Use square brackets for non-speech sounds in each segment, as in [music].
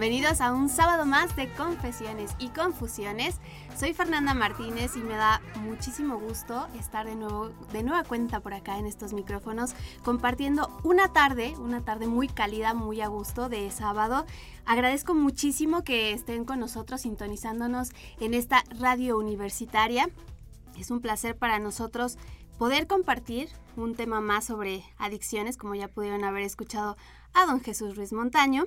Bienvenidos a un sábado más de Confesiones y Confusiones. Soy Fernanda Martínez y me da muchísimo gusto estar de nuevo, de nueva cuenta por acá en estos micrófonos, compartiendo una tarde, una tarde muy cálida, muy a gusto de sábado. Agradezco muchísimo que estén con nosotros sintonizándonos en esta radio universitaria. Es un placer para nosotros poder compartir un tema más sobre adicciones, como ya pudieron haber escuchado a don Jesús Ruiz Montaño.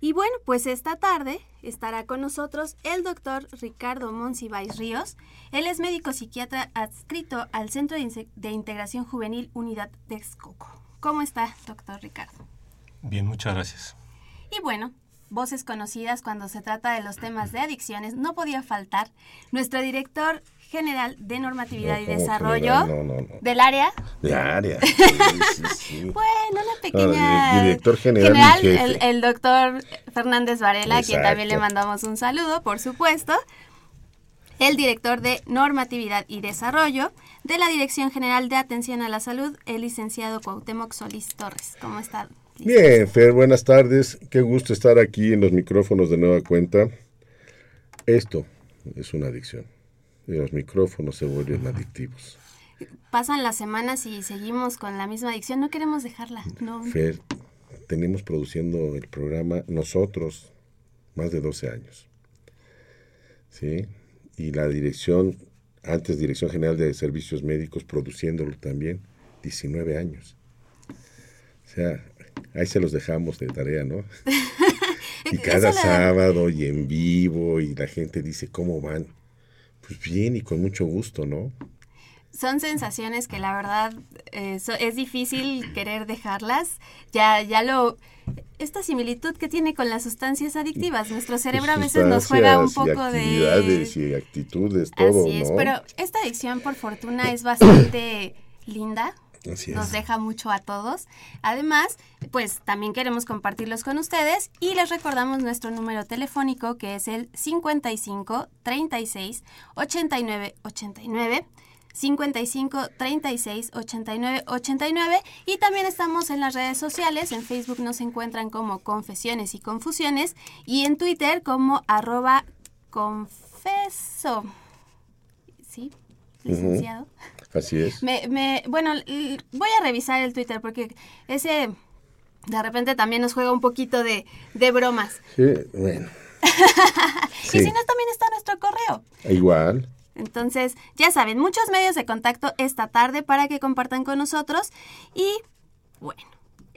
Y bueno, pues esta tarde estará con nosotros el doctor Ricardo Monsiváis Ríos. Él es médico psiquiatra adscrito al Centro de Integración Juvenil Unidad de Texcoco. ¿Cómo está, doctor Ricardo? Bien, muchas gracias. Y bueno, voces conocidas cuando se trata de los temas de adicciones, no podía faltar nuestro director general de normatividad No, y ¿cómo desarrollo general? No, no, no. del área. De área. [laughs] Sí, sí, sí. Bueno, una No, pequeña... di- director general y jefe. el, el doctor Fernández Varela, a quien también le Exacto. mandamos un saludo, por supuesto. El director de normatividad y desarrollo de la Dirección General de Atención a la Salud, el licenciado Cuauhtémoc Solís Torres. ¿Cómo está? Bien, Fer, buenas tardes. Qué gusto estar aquí en los micrófonos de nueva cuenta. Esto es una adicción. Los micrófonos se vuelven adictivos. Pasan las semanas y seguimos con la misma adicción. No queremos dejarla. No. Fer, tenemos produciendo el programa nosotros más de 12 años. ¿Sí? Y la dirección, antes Dirección General de Servicios Médicos, produciéndolo también, 19 años. O sea, ahí se los dejamos de tarea, ¿no? [laughs] y cada sábado y en vivo, y la gente dice, ¿cómo van? Pues bien y con mucho gusto, ¿no? Son sensaciones que la verdad eh, so- es difícil querer dejarlas. Ya, ya lo... Esta similitud que tiene con las sustancias adictivas. Nuestro cerebro a veces nos juega un poco y de... actividades y actitudes, todo, Así es, ¿no? pero esta adicción por fortuna es bastante linda. Así Nos deja mucho a todos. Además, pues también queremos compartirlos con ustedes y les recordamos nuestro número telefónico que es el 55 36 89 89. 55 36 89 89 y también estamos en las redes sociales, en Facebook nos encuentran como Confesiones y Confusiones y en Twitter como arroba confeso. ¿Sí? Licenciado. Así es. Me, me, bueno, voy a revisar el Twitter porque ese de repente también nos juega un poquito de, de bromas. Sí, bueno. [laughs] Y si no, también está nuestro correo. igual. Entonces, ya saben, muchos medios de contacto esta tarde para que compartan con nosotros. Y bueno,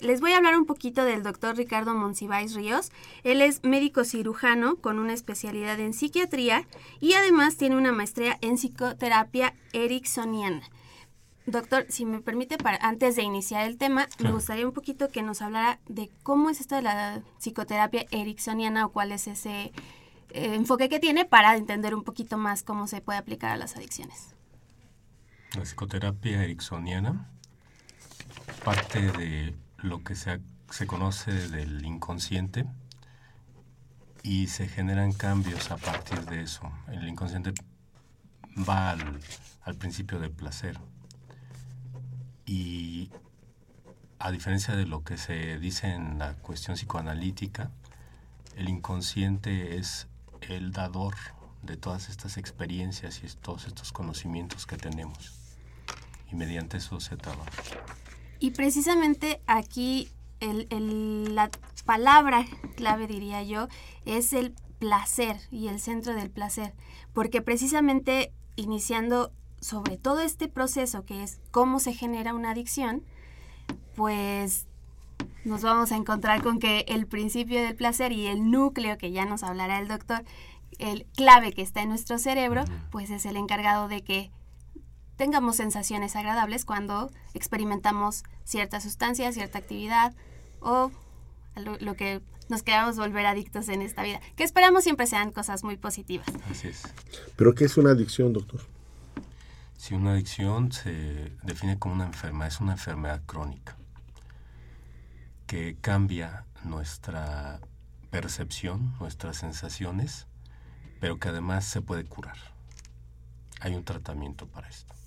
les voy a hablar un poquito del doctor Ricardo Monsiváis Ríos. Él es médico cirujano con una especialidad en psiquiatría y además tiene una maestría en psicoterapia ericksoniana. Doctor, si me permite, para, antes de iniciar el tema, me gustaría un poquito que nos hablara de cómo es esto de la psicoterapia ericksoniana o cuál es ese eh, enfoque que tiene para entender un poquito más cómo se puede aplicar a las adicciones. La psicoterapia ericksoniana parte de lo que se, se conoce del inconsciente y se generan cambios a partir de eso. El inconsciente va al, al principio del placer y a diferencia de lo que se dice en la cuestión psicoanalítica, el inconsciente es el dador de todas estas experiencias y todos estos conocimientos que tenemos. Y mediante eso se trabaja. Y precisamente aquí el- el- la palabra clave, diría yo, es el placer y el centro del placer. Porque precisamente iniciando sobre todo este proceso que es cómo se genera una adicción, pues nos vamos a encontrar con que el principio del placer y el núcleo que ya nos hablará el doctor, el clave que está en nuestro cerebro, pues es el encargado de que tengamos sensaciones agradables cuando experimentamos cierta sustancia, cierta actividad o lo, que nos queramos volver adictos en esta vida. Que esperamos siempre sean cosas muy positivas. Así es. ¿Pero qué es una adicción, doctor? Si una adicción se define como una enfermedad, es una enfermedad crónica que cambia nuestra percepción, nuestras sensaciones, pero que además se puede curar. Hay un tratamiento para esto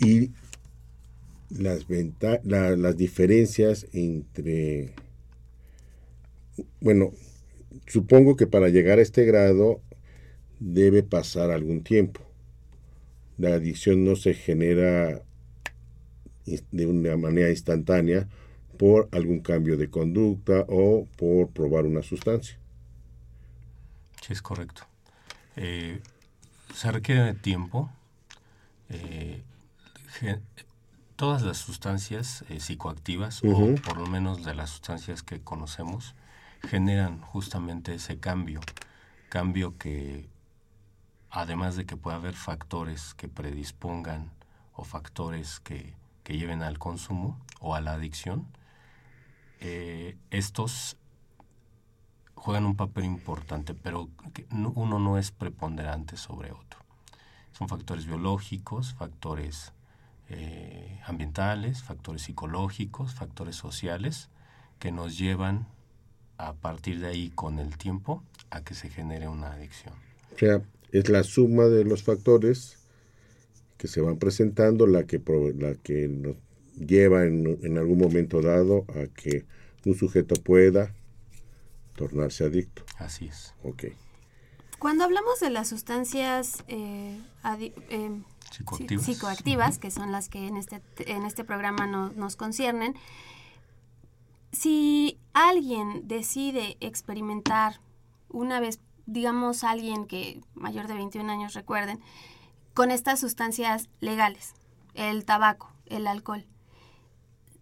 y las, las diferencias entre, bueno, supongo que para llegar a este grado debe pasar algún tiempo. La adicción no se genera de una manera instantánea por algún cambio de conducta o por probar una sustancia. Sí, es correcto. Eh, se requiere tiempo. Eh, todas las sustancias eh, psicoactivas, o por lo menos de las sustancias que conocemos, generan justamente ese cambio. Cambio que, además de que puede haber factores que predispongan o factores que, lleven al consumo o a la adicción, eh, estos juegan un papel importante, pero uno no es preponderante sobre otro. Son factores biológicos, factores eh, ambientales, factores psicológicos, factores sociales, que nos llevan a partir de ahí con el tiempo a que se genere una adicción. O sea, es la suma de los factores que se van presentando la que, la que nos lleva en, en algún momento dado a que un sujeto pueda tornarse adicto. Así es. Ok. Cuando hablamos de las sustancias eh, eh psicoactivas. que son las que en este, en este programa nos conciernen, si alguien decide experimentar una vez, digamos alguien que mayor de 21 años recuerden, con estas sustancias legales, el tabaco, el alcohol,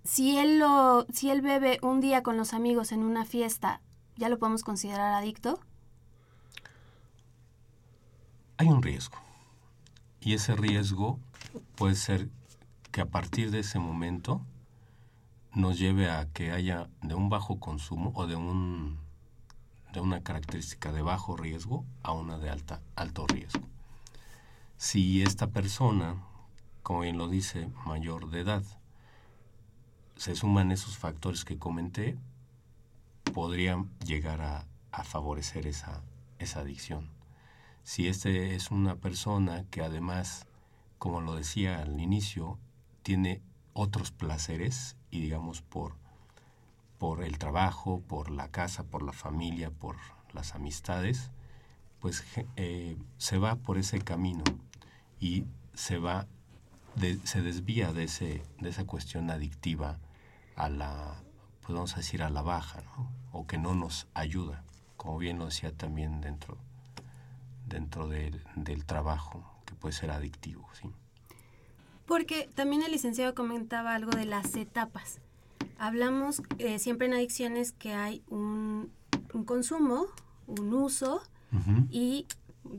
si él, lo, si él bebe un día con los amigos en una fiesta, ¿ya lo podemos considerar adicto? Hay un riesgo. Y ese riesgo puede ser que a partir de ese momento nos lleve a que haya de un bajo consumo o de un de una característica de bajo riesgo a una de alta alto riesgo. Si esta persona, como bien lo dice, mayor de edad, se suman esos factores que comenté, podrían llegar a, favorecer esa, esa adicción si este es una persona que además, como lo decía al inicio, tiene otros placeres y digamos por, por el trabajo, por la casa, por la familia, por las amistades, pues eh, se va por ese camino y se va, se desvía de, ese, de esa cuestión adictiva a la, podemos decir, a la baja, o que no nos ayuda, como bien lo decía también dentro dentro del, trabajo, que puede ser adictivo. ¿sí? Porque también el licenciado comentaba algo de las etapas. Hablamos eh, siempre en adicciones que hay un, consumo, un uso y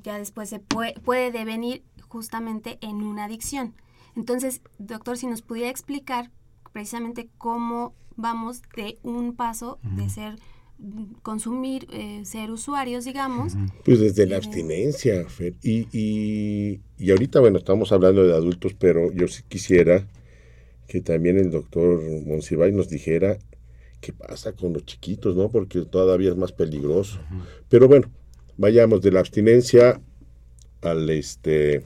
ya después se puede, puede devenir justamente en una adicción. Entonces, doctor, si nos pudiera explicar precisamente cómo vamos de un paso de ser consumir, eh, ser usuarios, digamos. Pues desde la eh, abstinencia, Y, y, y, ahorita, bueno, estamos hablando de adultos, pero yo sí quisiera que también el doctor Monsiváis nos dijera qué pasa con los chiquitos, ¿no? Porque todavía es más peligroso. Pero bueno, vayamos de la abstinencia al este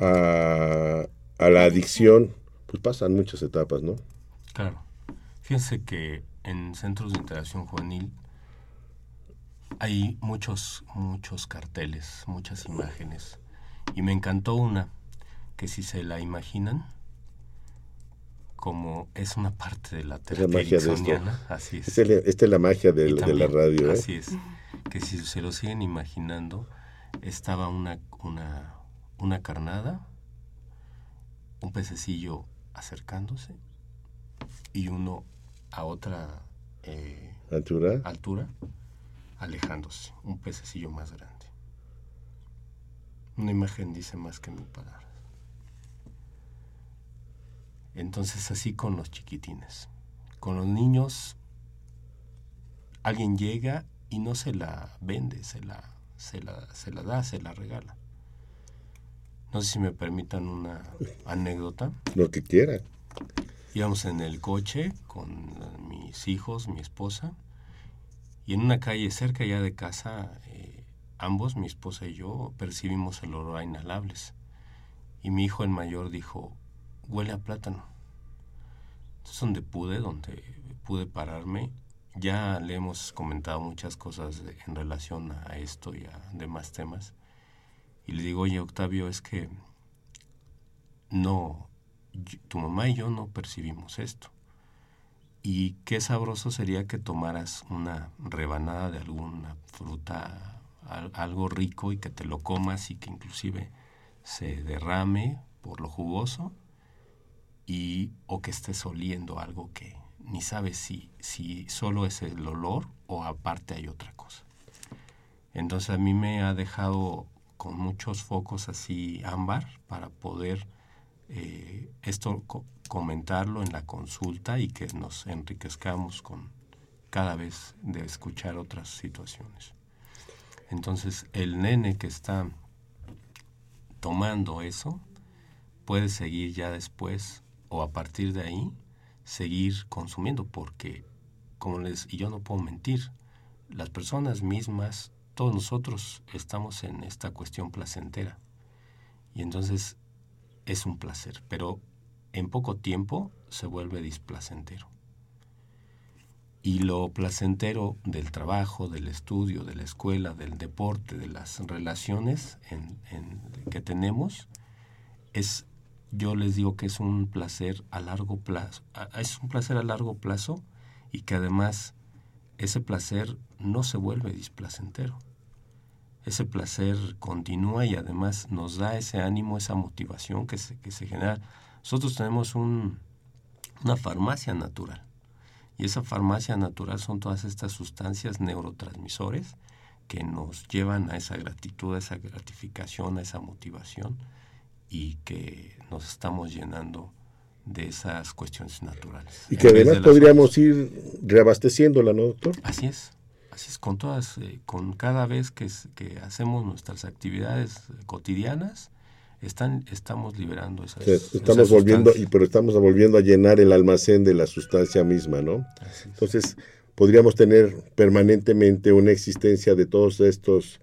a, a la adicción, pues pasan muchas etapas, ¿no? Claro. Fíjense que en centros de interacción juvenil hay muchos, muchos carteles, muchas imágenes. Y me encantó una que si se la imaginan, como es una parte de la terapia así es. Esta es la magia de, la radio. ¿eh? Así es. Que si se lo siguen imaginando, estaba una, una, una carnada, un pececillo acercándose y uno a otra eh, ¿Altura? altura alejándose, un pececillo más grande. Una imagen dice más que mil palabras. Entonces así con los chiquitines. Con los niños, alguien llega y no se la vende, se la, se la, se la da, se la regala. No sé si me permitan una anécdota. Lo que quiera. Íbamos en el coche con mis hijos, mi esposa, y en una calle cerca ya de casa, eh, ambos, mi esposa y yo, percibimos el olor a inhalables. Y mi hijo el mayor dijo, huele a plátano. Entonces donde pude, donde pude pararme, ya le hemos comentado muchas cosas en relación a esto y a demás temas. Y le digo, oye Octavio, es que no, tu mamá y yo no percibimos esto. Y qué sabroso sería que tomaras una rebanada de alguna fruta, al- algo rico y que te lo comas y que inclusive se derrame por lo jugoso y o que estés oliendo algo que ni sabes si, si solo es el olor o aparte hay otra cosa. Entonces a mí me ha dejado con muchos focos así ámbar para poder eh, esto co- comentarlo en la consulta y que nos enriquezcamos con cada vez de escuchar otras situaciones. Entonces el nene que está tomando eso puede seguir ya después o a partir de ahí seguir consumiendo porque como les y yo no puedo mentir las personas mismas todos nosotros estamos en esta cuestión placentera y entonces es un placer pero en poco tiempo se vuelve displacentero y lo placentero del trabajo, del estudio, de la escuela, del deporte, de las relaciones en- que tenemos, es, yo les digo que es un placer a largo plazo, es un placer a largo plazo y que además ese placer no se vuelve displacentero. Ese placer continúa y además nos da ese ánimo, esa motivación que se, que se genera. Nosotros tenemos un, una farmacia natural y esa farmacia natural son todas estas sustancias neurotransmisores que nos llevan a esa gratitud, a esa gratificación, a esa motivación y que nos estamos llenando de esas cuestiones naturales. Y que además podríamos ir reabasteciéndola, ¿no, doctor? Así es, así es, con todas, eh, con cada vez que, hacemos nuestras actividades cotidianas, están, estamos liberando esas, esas estamos volviendo, y, pero estamos volviendo a llenar el almacén de la sustancia misma, ¿no? Entonces, podríamos tener permanentemente una existencia de todos estos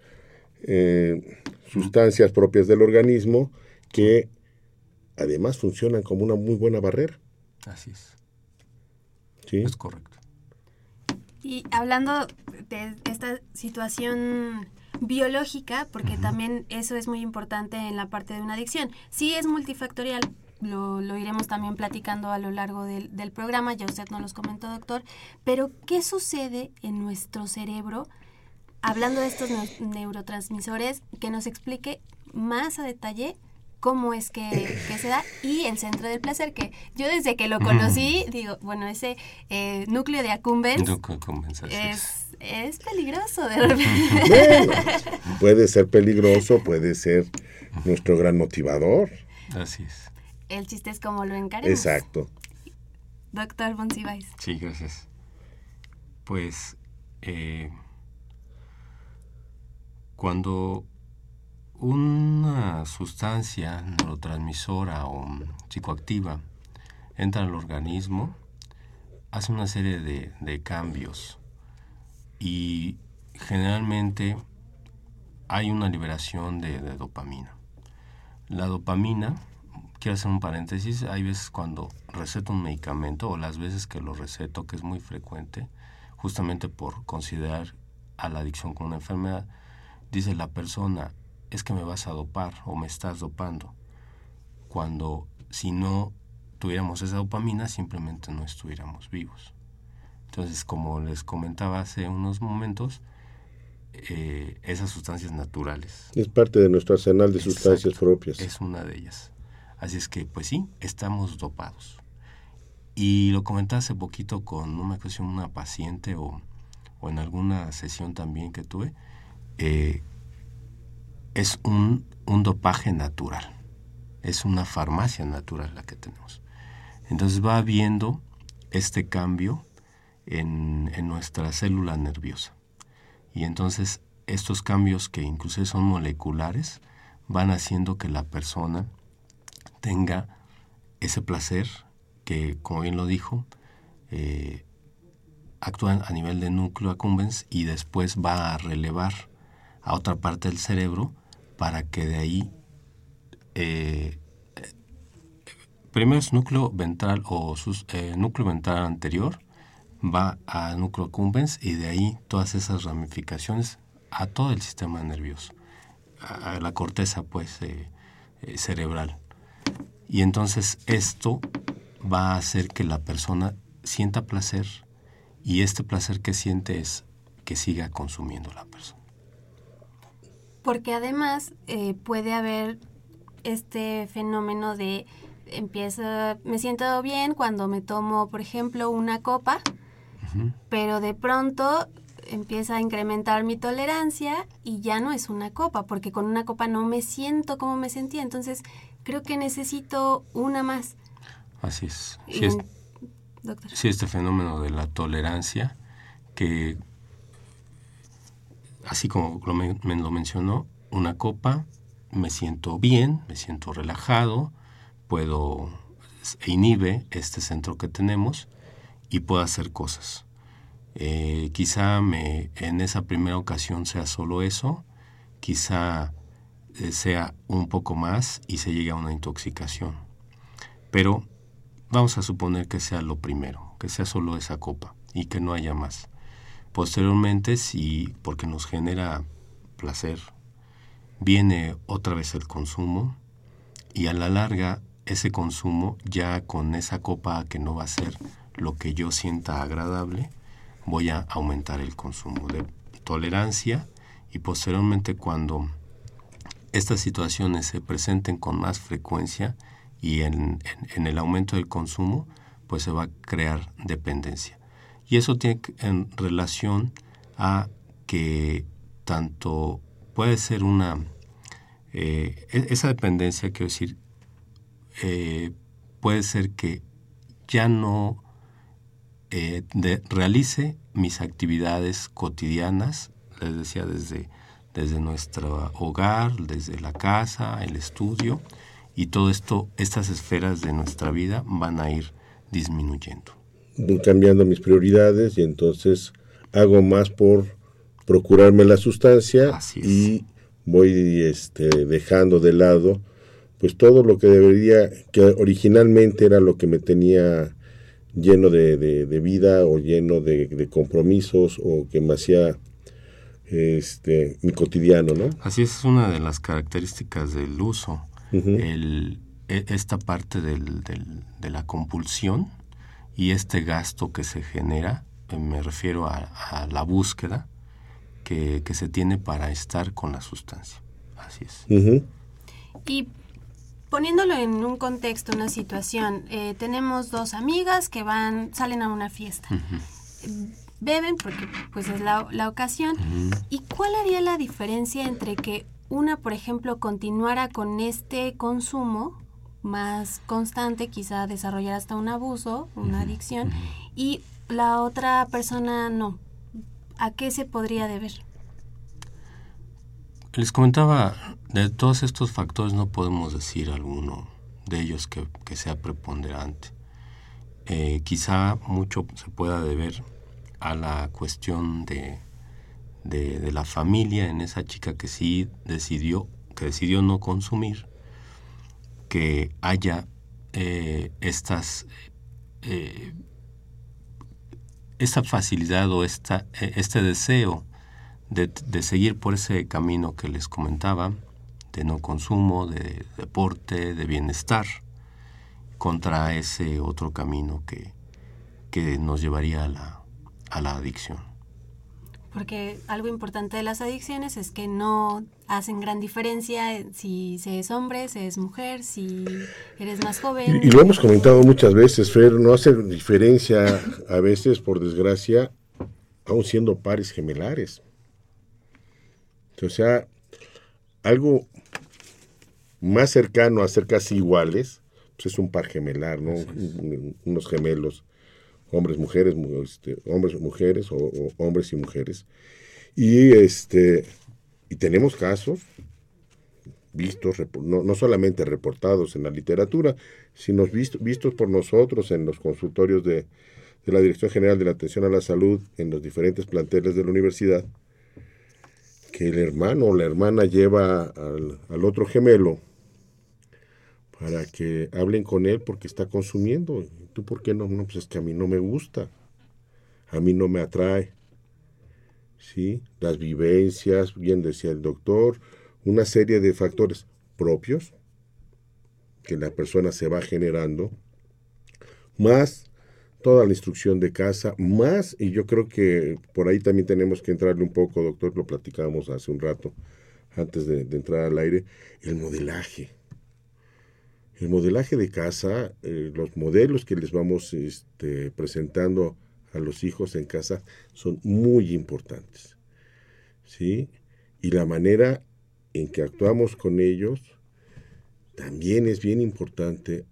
eh, sustancias propias del organismo que además funcionan como una muy buena barrera. Así es, ¿sí? es correcto. Y hablando de esta situación biológica, porque también eso es muy importante en la parte de una adicción. Sí es multifactorial, lo, lo iremos también platicando a lo largo del, del programa, ya usted nos los comentó, doctor, pero ¿qué sucede en nuestro cerebro? Hablando de estos neu- neurotransmisores, que nos explique más a detalle cómo es que, [coughs] que se da y el centro del placer, que yo desde que lo conocí, digo, bueno, ese eh, núcleo de así es. es, es peligroso de repente. Bueno, puede [laughs] ser peligroso, puede ser nuestro gran motivador. Así es. El chiste es cómo lo encaremos. Exacto. Doctor Monsiváis. Sí, gracias. Pues eh, cuando una sustancia neurotransmisora o psicoactiva entra al organismo, hace una serie de, cambios y generalmente hay una liberación de dopamina. La dopamina, quiero hacer un paréntesis, hay veces cuando receto un medicamento o las veces que lo receto, que es muy frecuente, justamente por considerar a la adicción como una enfermedad, dice la persona, es que me vas a dopar o me estás dopando, cuando si no tuviéramos esa dopamina simplemente no estuviéramos vivos. Entonces, como les comentaba hace unos momentos, eh, esas sustancias naturales. Es parte de nuestro arsenal de sustancias propias. Es una de ellas. Así es que, pues sí, estamos dopados. Y lo comentaba hace poquito con una cuestión, una paciente o, o en alguna sesión también que tuve. Eh, es un, un dopaje natural. Es una farmacia natural la que tenemos. Entonces va habiendo este cambio en, en nuestra célula nerviosa. Y entonces estos cambios que incluso son moleculares van haciendo que la persona tenga ese placer que, como bien lo dijo, eh, actúan a nivel de núcleo accumbens y después va a relevar a otra parte del cerebro para que de ahí eh, primero es núcleo ventral o sus, eh, núcleo ventral anterior va a núcleo accumbens y de ahí todas esas ramificaciones a todo el sistema nervioso, a, la corteza pues eh, eh, cerebral. Y entonces esto va a hacer que la persona sienta placer y este placer que siente es que siga consumiendo la persona. Porque además eh, puede haber este fenómeno de empieza, me siento bien cuando me tomo, por ejemplo, una copa, pero de pronto empieza a incrementar mi tolerancia y ya no es una copa, porque con una copa no me siento como me sentía, entonces creo que necesito una más. Así es. Sí, este fenómeno de la tolerancia, que así como me, lo mencionó, una copa, me siento bien, me siento relajado, puedo, inhibe este centro que tenemos y puedo hacer cosas. Eh, quizá me, en esa primera ocasión sea solo eso, quizá eh, sea un poco más y se llegue a una intoxicación. Pero vamos a suponer que sea lo primero, que sea solo esa copa y que no haya más. Posteriormente, si porque nos genera placer, viene otra vez el consumo y a la larga ese consumo ya con esa copa que no va a ser lo que yo sienta agradable, voy a aumentar el consumo de tolerancia y posteriormente cuando estas situaciones se presenten con más frecuencia y en, el aumento del consumo, pues se va a crear dependencia. Y eso tiene en relación a que tanto puede ser una... Eh, e, esa dependencia, quiero decir, eh, puede ser que ya no eh, realice mis actividades cotidianas, les decía, desde, desde nuestro hogar, desde la casa, el estudio, y todo esto, estas esferas de nuestra vida van a ir disminuyendo. Voy cambiando mis prioridades y entonces hago más por procurarme la sustancia y voy este, dejando de lado pues todo lo que debería, que originalmente era lo que me tenía lleno de, vida o lleno de, compromisos o que me hacía este, mi cotidiano, ¿no? Así es, una de las características del uso, el, e, esta parte del, de la compulsión y este gasto que se genera, eh, me refiero a, la búsqueda que, se tiene para estar con la sustancia. Así es. Y poniéndolo en un contexto, una situación, eh, tenemos dos amigas que van, salen a una fiesta. Beben porque pues es la, ocasión. ¿Y cuál haría la diferencia entre que una, por ejemplo, continuara con este consumo más constante, quizá desarrollar hasta un abuso, una adicción, y la otra persona no? ¿A qué se podría deber? Les comentaba, de todos estos factores no podemos decir alguno de ellos que, sea preponderante. Eh, quizá mucho se pueda deber a la cuestión de, de, la familia en esa chica que sí decidió, que decidió no consumir, que haya eh, estas eh, esta facilidad o esta, este deseo de, seguir por ese camino que les comentaba, de no consumo, de deporte, de bienestar, contra ese otro camino que, que nos llevaría a la, a la adicción. Porque algo importante de las adicciones es que no hacen gran diferencia si se es hombre, se es mujer, si eres más joven. Y, lo hemos comentado muchas veces, Fer, no hace diferencia a veces, por desgracia, aún siendo pares gemelares. O sea, algo más cercano a ser casi iguales, pues es un par gemelar, ¿no? Unos gemelos hombres, mujeres, este, hombres, mujeres o, hombres y mujeres. Y este y tenemos casos vistos, no, no, solamente reportados en la literatura, sino vistos por nosotros en los consultorios de, de, la Dirección General de la Atención a la Salud en los diferentes planteles de la universidad, que el hermano o la hermana lleva al, al otro gemelo para que hablen con él porque está consumiendo. ¿Tú por qué no? No, pues es que a mí no me gusta, a mí no me atrae. ¿Sí? Las vivencias, bien decía el doctor, una serie de factores propios que la persona se va generando, más toda la instrucción de casa, más, y yo creo que por ahí también tenemos que entrarle un poco, doctor, lo platicábamos hace un rato, antes de entrar al aire, el modelaje el modelaje de casa, eh, los modelos que les vamos este, presentando a los hijos en casa son muy importantes. ¿sí? Y la manera en que actuamos con ellos también es bien importante.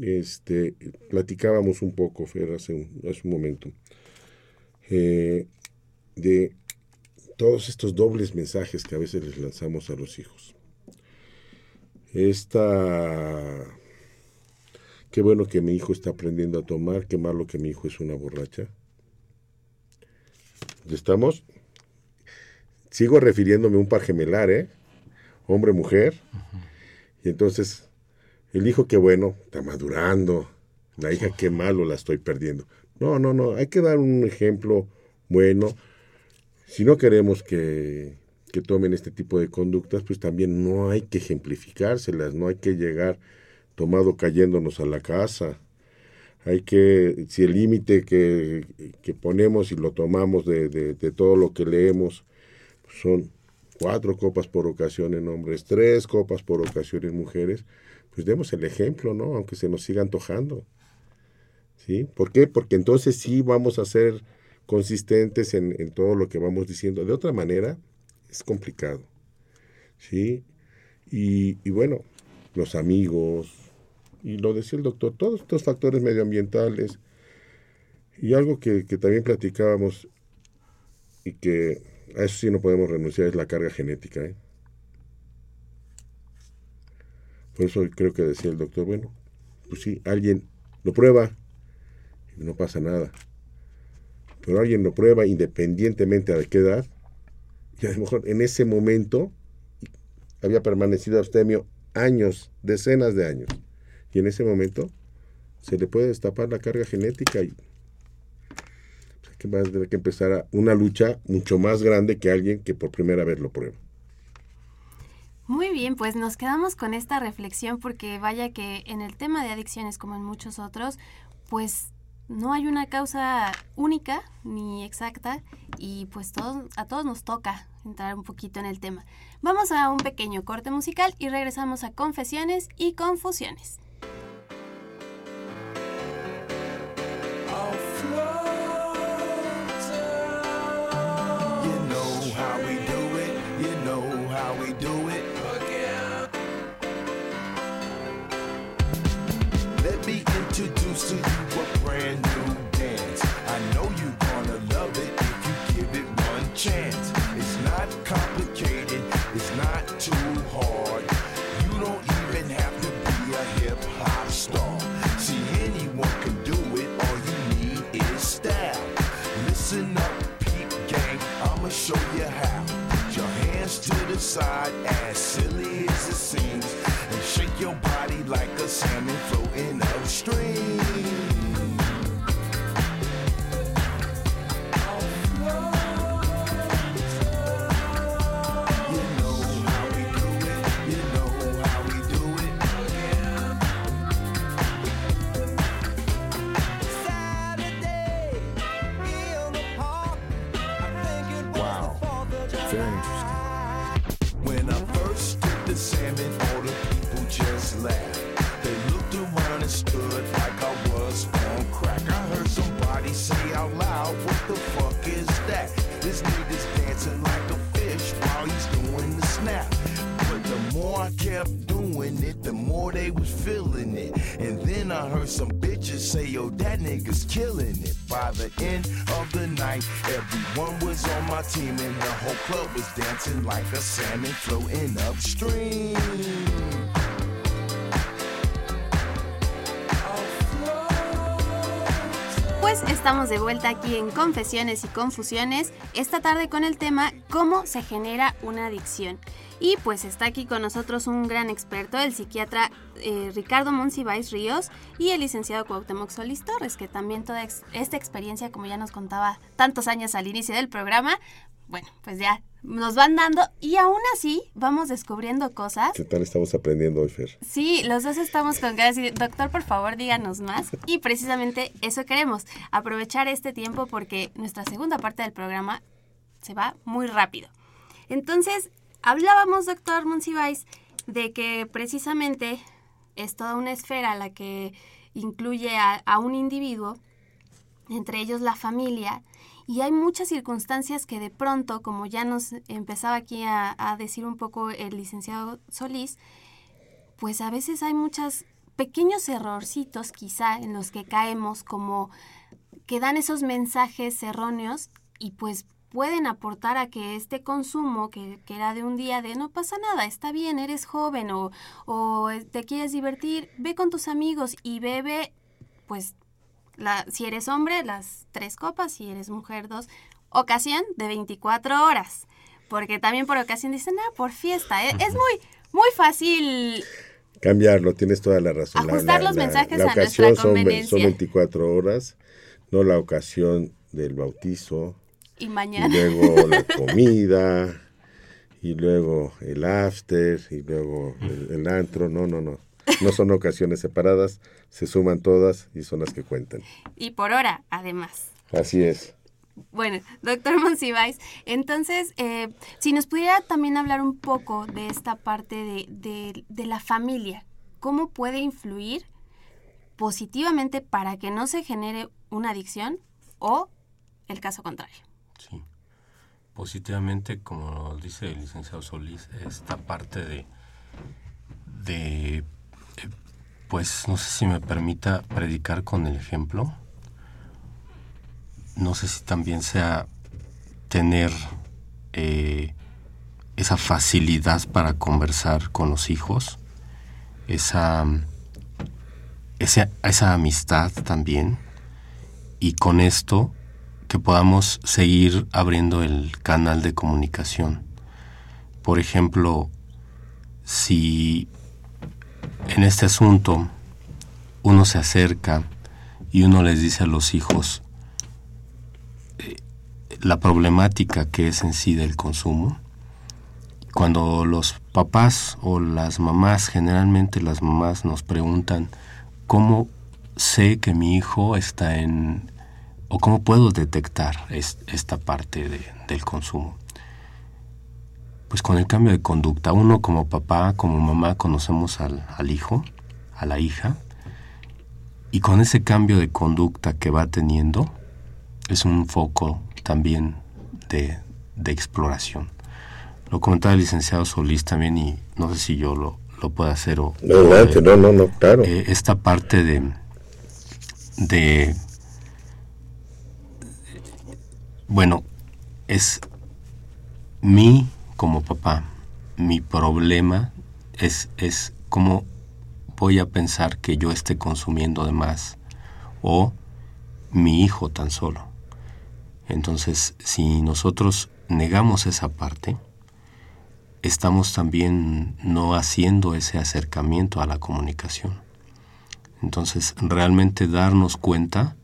Este, platicábamos un poco, Fer, hace un, hace un momento, eh, de todos estos dobles mensajes que a veces les lanzamos a los hijos esta... Qué bueno que mi hijo está aprendiendo a tomar, qué malo que mi hijo es una borracha. ¿Estamos? Sigo refiriéndome a un par gemelar, ¿eh? Hombre-mujer. Y entonces, el hijo, qué bueno, está madurando. La hija, qué malo la estoy perdiendo. No, no, no, hay que dar un ejemplo bueno. Si no queremos que que tomen este tipo de conductas, pues también no hay que ejemplificárselas, no hay que llegar tomado cayéndonos a la casa. Hay que, si el límite que, ponemos y lo tomamos de, de, todo lo que leemos son cuatro copas por ocasión en hombres, tres copas por ocasión en mujeres, pues demos el ejemplo, ¿no? Aunque se nos siga antojando. ¿Sí? ¿Por qué? Porque entonces sí vamos a ser consistentes en, en todo lo que vamos diciendo. De otra manera, es complicado. ¿sí? Y, bueno, los amigos, y lo decía el doctor, todos estos factores medioambientales, y algo que, también platicábamos y que a eso sí no podemos renunciar es la carga genética. ¿eh? Por eso creo que decía el doctor, bueno, pues sí, alguien lo prueba y no pasa nada. Pero alguien lo prueba independientemente de qué edad y a lo mejor en ese momento había permanecido abstemio años, decenas de años. Y en ese momento se le puede destapar la carga genética y pues, que va tener que empezar una lucha mucho más grande que alguien que por primera vez lo prueba. Muy bien, pues nos quedamos con esta reflexión porque vaya que en el tema de adicciones como en muchos otros, pues no hay una causa única ni exacta y pues a todos nos toca entrar un poquito en el tema. Vamos a un pequeño corte musical y regresamos a confesiones y confusiones. Aquí en Confesiones y Confusiones, esta tarde con el tema ¿Cómo se genera una adicción? Y pues está aquí con nosotros un gran experto, el psiquiatra eh, Ricardo Monsiváis Ríos y el licenciado Cuauhtémoc Solís Torres, que también toda esta experiencia, como ya nos contaba tantos años al inicio del programa, bueno, pues ya nos van dando y aún así vamos descubriendo cosas ¿Qué tal estamos aprendiendo hoy, Fer? Sí, los dos estamos con ganas. y, Doctor, por favor, díganos más. [laughs] Y precisamente eso queremos, aprovechar este tiempo porque nuestra segunda parte del programa se va muy rápido. Entonces, hablábamos, doctor Monsiváis, de que precisamente es toda una esfera la que incluye a, a un individuo, entre ellos la familia, y hay muchas circunstancias que de pronto, como ya nos empezaba aquí a, decir un poco el licenciado Solís, pues a veces hay muchos pequeños errorcitos quizá en los que caemos como que dan esos mensajes erróneos y pues pueden aportar a que este consumo que, que era de un día de no pasa nada, está bien, eres joven o, o te quieres divertir, ve con tus amigos y bebe pues la, si eres hombre las tres copas, si eres mujer dos, ocasión de 24 horas. Porque también por ocasión dicen, ah, por fiesta. ¿eh? Es muy, muy fácil Cambiarlo, tienes toda la razón. Ajustar la- los la- mensajes la a nuestra ocasión son, ve- conveniencia. son 24 horas, no la ocasión del bautizo, y y mañana. luego la [laughs] comida, y luego el after, y luego el, el antro. No, no, no. No son ocasiones separadas, se suman todas y son las que cuentan. Y por hora, además. Así es. Bueno, doctor Monsiváis, entonces, eh, si nos pudiera también hablar un poco de esta parte de, de- de la familia, ¿cómo puede influir positivamente para que no se genere una adicción o el caso contrario? Sí. Positivamente, como dice el licenciado Solís, esta parte de, de pues no sé si me permita predicar con el ejemplo. No sé si también sea tener eh, esa facilidad para conversar con los hijos, esa, esa, esa amistad también, y con esto que podamos seguir abriendo el canal de comunicación. Por ejemplo, si en este asunto uno se acerca y uno les dice a los hijos eh, la problemática que es en sí del consumo, cuando los papás o las mamás, generalmente las mamás nos preguntan cómo sé que mi hijo está en o cómo puedo detectar es- esta parte de- del consumo. Pues con el cambio de conducta, uno como papá, como mamá, conocemos al, al hijo, a la hija, y con ese cambio de conducta que va teniendo, es un foco también de, de exploración. Lo comentaba el licenciado Solís también, y no sé si yo lo, lo puedo hacer o... Adelante, no, no, no, claro. eh, esta parte de, de bueno es mi como papá mi problema es es cómo voy a pensar que yo esté consumiendo de más o mi hijo tan solo. Entonces si nosotros negamos esa parte estamos también no haciendo ese acercamiento a la comunicación. Entonces, realmente darnos cuenta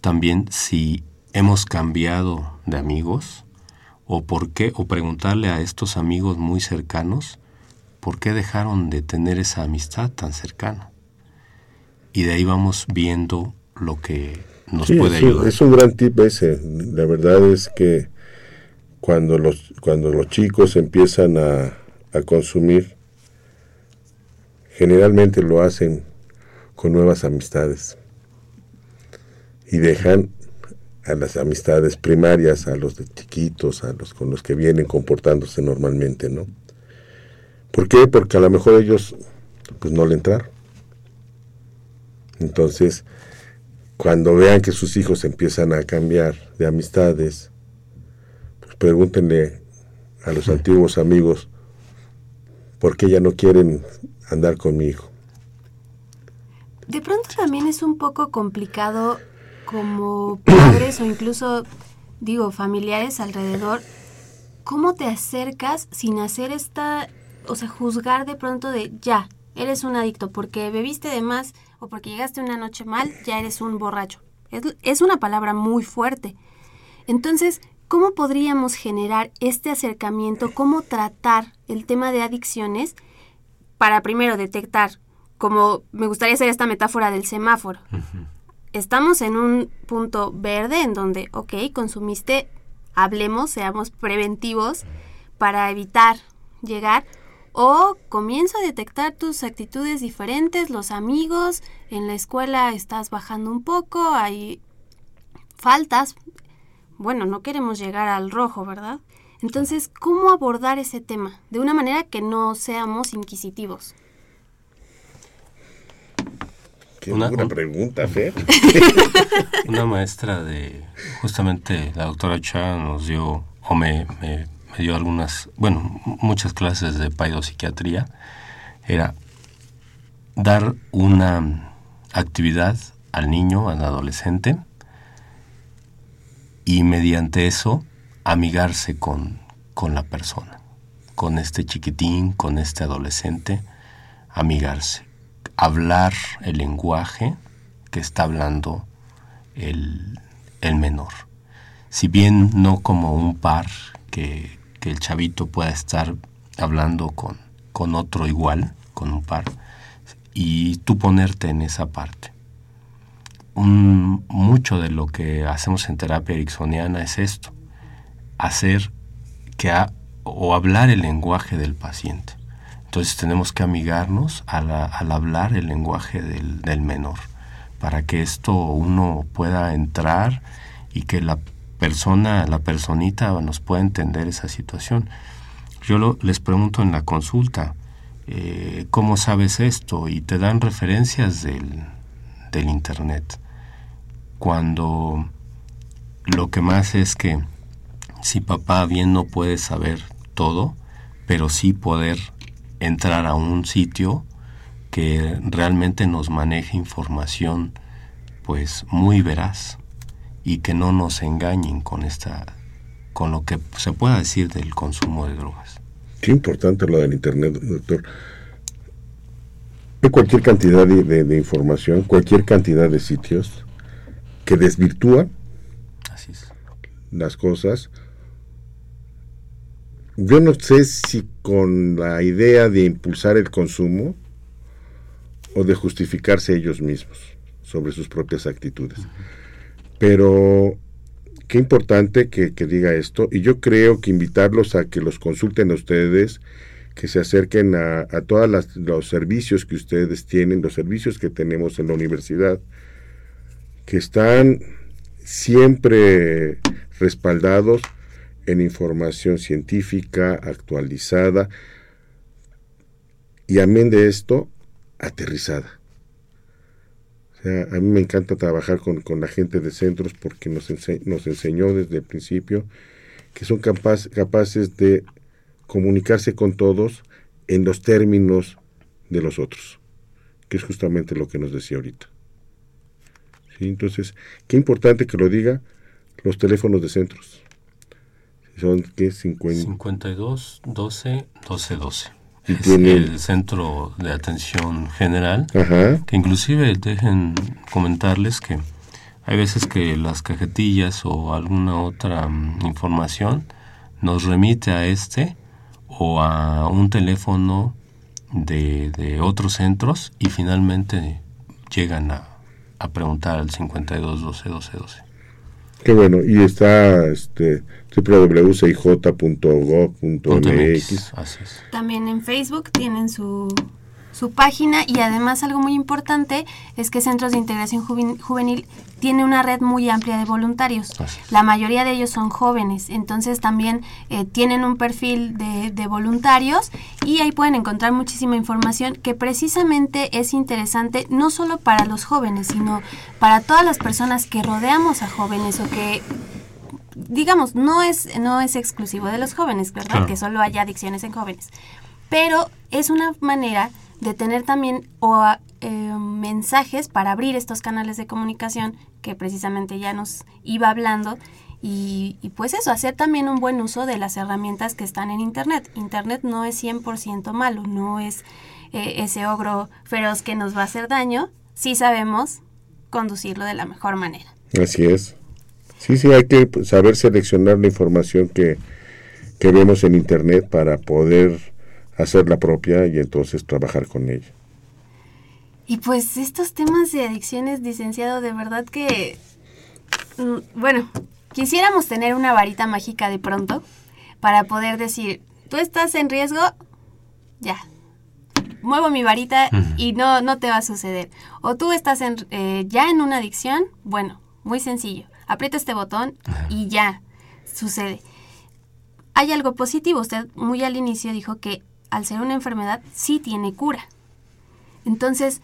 también si hemos cambiado de amigos o por qué, o preguntarle a estos amigos muy cercanos por qué dejaron de tener esa amistad tan cercana. Y de ahí vamos viendo lo que nos Sí, puede ayudar. es un gran tip ese. La verdad es que cuando los, cuando los chicos empiezan a, a consumir, generalmente lo hacen con nuevas amistades y dejan a las amistades primarias, a los de chiquitos, a los con los que vienen comportándose normalmente, ¿no? ¿Por qué? Porque a lo mejor ellos pues no le entraron. Entonces, cuando vean que sus hijos empiezan a cambiar de amistades, pues pregúntenle a los antiguos amigos por qué ya no quieren andar con mi hijo. De pronto también es un poco complicado como padres o incluso, digo, familiares alrededor, ¿cómo te acercas sin hacer esta, o sea, juzgar de pronto de ya, eres un adicto porque bebiste de más o porque llegaste una noche mal, ya eres un borracho? Es, es una palabra muy fuerte. Entonces, ¿cómo podríamos generar este acercamiento? ¿Cómo tratar el tema de adicciones para primero detectar, como me gustaría hacer esta metáfora del semáforo? Estamos en un punto verde en donde, ok, consumiste, hablemos, seamos preventivos para evitar llegar. O comienzo a detectar tus actitudes diferentes, los amigos, en la escuela estás bajando un poco, hay faltas. Bueno, no queremos llegar al rojo, ¿verdad? Entonces, ¿cómo abordar ese tema? De una manera que no seamos inquisitivos. Qué una, pregunta, Fer. [laughs] una maestra de, justamente la doctora Cha nos dio, o me, me, dio algunas, bueno, muchas clases de paidopsiquiatría, era dar una actividad al niño, al adolescente, y mediante eso amigarse con, con la persona, con este chiquitín, con este adolescente, amigarse hablar el lenguaje que está hablando el, menor. Si bien no como un par que, el chavito pueda estar hablando con, con otro igual, con un par, y tú ponerte en esa parte. Mucho de lo que hacemos en terapia ericksoniana es esto, hacer que o hablar el lenguaje del paciente. Entonces tenemos que amigarnos al, hablar el lenguaje del, menor, para que esto uno pueda entrar y que la persona, la personita nos pueda entender esa situación. Yo les pregunto en la consulta, eh, ¿cómo sabes esto? Y te dan referencias del, del Internet. Cuando lo que más es que si papá bien no puede saber todo, pero sí poder entrar a un sitio que realmente nos maneje información pues muy veraz y que no nos engañen con esta con lo que se pueda decir del consumo de drogas. Qué importante lo del internet, doctor. Hay cualquier cantidad de, información, cualquier cantidad de sitios que desvirtúa las cosas yo no sé si con la idea de impulsar el consumo o de justificarse ellos mismos sobre sus propias actitudes. Pero qué importante que, diga esto y yo creo que invitarlos a que los consulten a ustedes, que se acerquen a, a todos los servicios que ustedes tienen, los servicios que tenemos en la universidad, que están siempre respaldados en información científica actualizada y amén de esto, aterrizada. O sea, a mí me encanta trabajar con, la gente de centros porque nos, nos enseñó desde el principio que son capaces de comunicarse con todos en los términos de los otros, que es justamente lo que nos decía ahorita. ¿Sí? Entonces, qué importante que lo diga los teléfonos de centros son ¿qué? 52 12 12 12. Es el centro de atención general, que inclusive dejen comentarles que hay veces que las cajetillas o alguna otra mm, información nos remite a este o a un teléfono de, de otros centros y finalmente llegan a, a preguntar al 52 12 12 12. Qué bueno, y está este www.cij.gov.mx. También en Facebook tienen su su página y además algo muy importante es que Centros de Integración Juvenil tiene una red muy amplia de voluntarios. La mayoría de ellos son jóvenes, entonces también eh, tienen un perfil de, de, voluntarios y ahí pueden encontrar muchísima información que precisamente es interesante no solo para los jóvenes, sino para todas las personas que rodeamos a jóvenes o que digamos, no es, no es exclusivo de los jóvenes, ¿verdad? Que solo haya adicciones en jóvenes. Pero es una manera de tener también o, eh, mensajes para abrir estos canales de comunicación que precisamente ya nos iba hablando y, pues eso, hacer también un buen uso de las herramientas que están en Internet. Internet no es 100% malo, no es eh, ese ogro feroz que nos va a hacer daño, si sabemos conducirlo de la mejor manera. Así es. Sí, sí, hay que saber seleccionar la información que, que vemos en Internet para poder hacer la propia y entonces trabajar con ella. Y pues estos temas de adicciones, licenciado, de verdad que, mm, bueno, quisiéramos tener una varita mágica de pronto para poder decir, tú estás en riesgo, ya, muevo mi varita y no, no te va a suceder. O tú estás en, eh, ya en una adicción, bueno, muy sencillo aprieta este botón y ya sucede. Hay algo positivo. Usted muy al inicio dijo que al ser una enfermedad sí tiene cura. Entonces,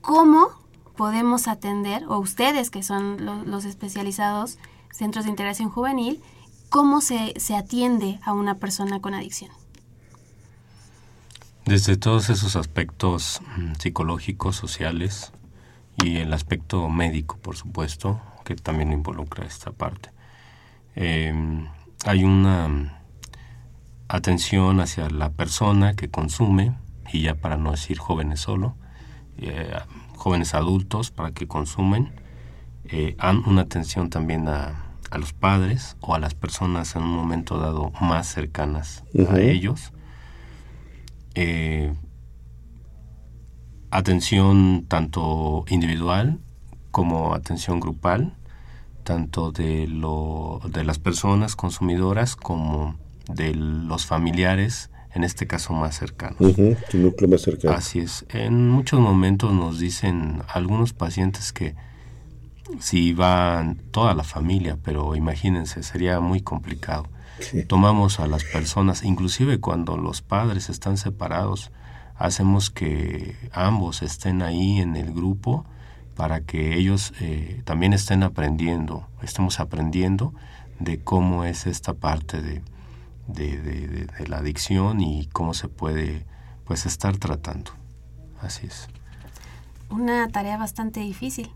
¿cómo podemos atender, o ustedes que son los especializados, centros de integración juvenil, cómo se, se atiende a una persona con adicción? Desde todos esos aspectos mm, psicológicos, sociales y el aspecto médico, por supuesto, que también involucra esta parte. Em, hay una atención hacia la persona que consume, y ya para no decir jóvenes solo, eh, jóvenes adultos para que consumen, eh, una atención también a, los padres o a las personas en un momento dado más cercanas a ellos. Eh, atención tanto individual como atención grupal, tanto de, lo, de las personas consumidoras como de los familiares, en este caso más cercanos. núcleo más cercano. Así es. En muchos momentos nos dicen algunos pacientes que si van toda la familia, pero imagínense, sería muy complicado. Tomamos a las personas, inclusive cuando los padres están separados, hacemos que ambos estén ahí en el grupo para que ellos eh, también estén aprendiendo, estemos aprendiendo de cómo es esta parte de, de, la adicción y cómo se puede pues estar tratando. Así es. Una tarea bastante difícil.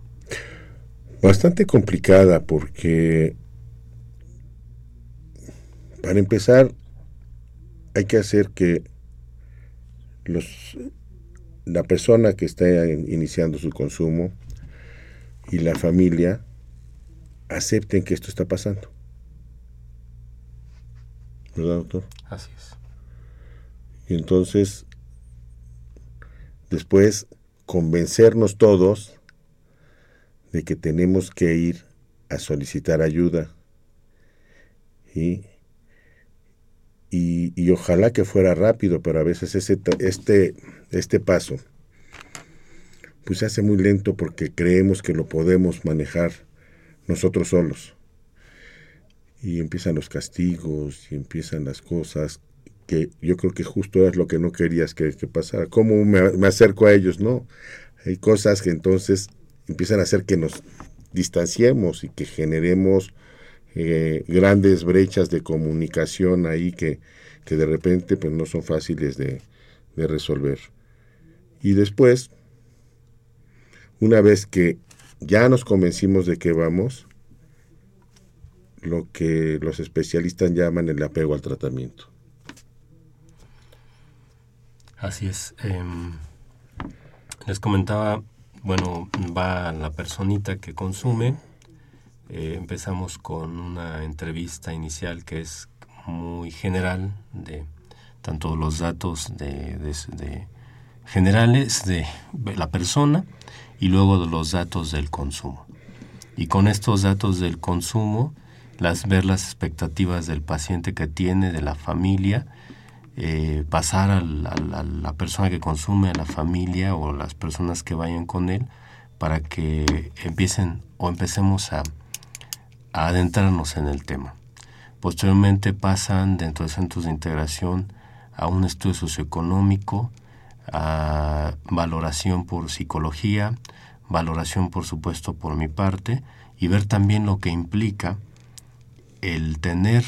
Bastante complicada porque para empezar hay que hacer que los la persona que está iniciando su consumo y la familia acepten que esto está pasando. ¿Verdad, doctor? Así es. Y entonces, después, convencernos todos de que tenemos que ir a solicitar ayuda. Y, y, ojalá que fuera rápido, pero a veces ese, este, este paso pues se hace muy lento porque creemos que lo podemos manejar nosotros solos. Y empiezan los castigos y empiezan las cosas que yo creo que justo es lo que no querías que, pasara. ¿Cómo me, acerco a ellos? No. Hay cosas que entonces empiezan a hacer que nos distanciemos y que generemos eh, grandes brechas de comunicación ahí que, que de repente pues no son fáciles de, de resolver. Y después, una vez que ya nos convencimos de que vamos, lo que los especialistas llaman el apego al tratamiento. Así es. Em, les comentaba, bueno, va la personita que consume. Eh, empezamos con una entrevista inicial que es muy general de tanto los datos de generales de la persona y luego los datos del consumo. Y con estos datos del consumo, las, ver las expectativas del paciente que tiene, de la familia, eh, pasar a la, persona que consume, a la familia o las personas que vayan con él, para que empiecen o empecemos a, a adentrarnos en el tema. Posteriormente pasan dentro de centros de integración a un estudio socioeconómico, a valoración por psicología, valoración por supuesto por mi parte y ver también lo que implica el tener